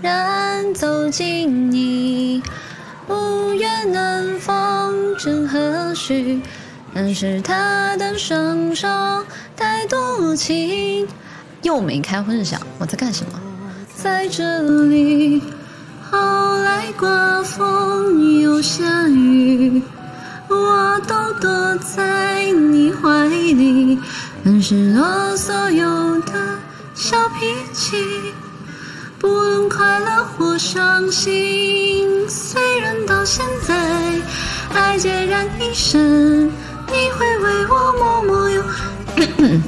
然走进你，无缘能逢正何许？但是他的双手太多情，又没开混响，我在干什么？在这里，后来刮风又下雨，我都躲在你怀里，很失落所有的小脾气，快乐或伤心，虽然到现在爱孑然一身。你会为我默默有，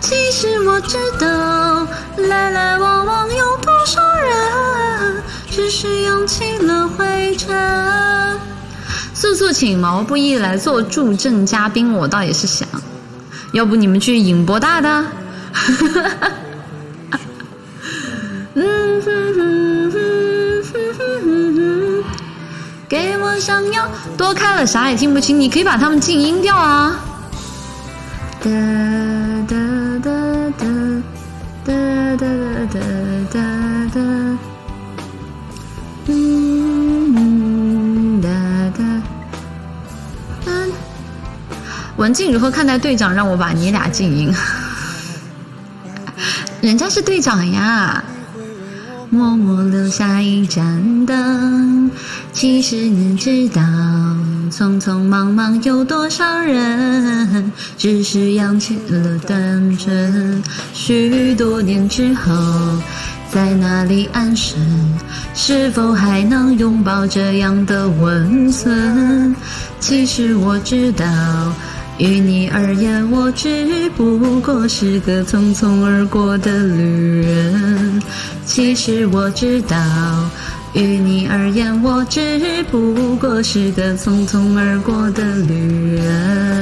其实我知道，来来往往有多少人，只是扬起了灰尘。速速请毛不易来做助阵嘉宾，我倒也是想，要不你们去引博大的？想要。多开了啥也听不清，你可以把它们静音掉啊。哒哒哒哒哒哒哒哒哒哒，嗯哒哒。文静如何看待队长让我把你俩静音？人家是队长呀。默默留下一盏灯，其实你知道，匆匆忙忙有多少人，只是扬起了单纯。许多年之后，在哪里安身？是否还能拥抱这样的温存？其实我知道。于你而言，我只不过是个匆匆而过的旅人。其实我知道，于你而言，我只不过是个匆匆而过的旅人。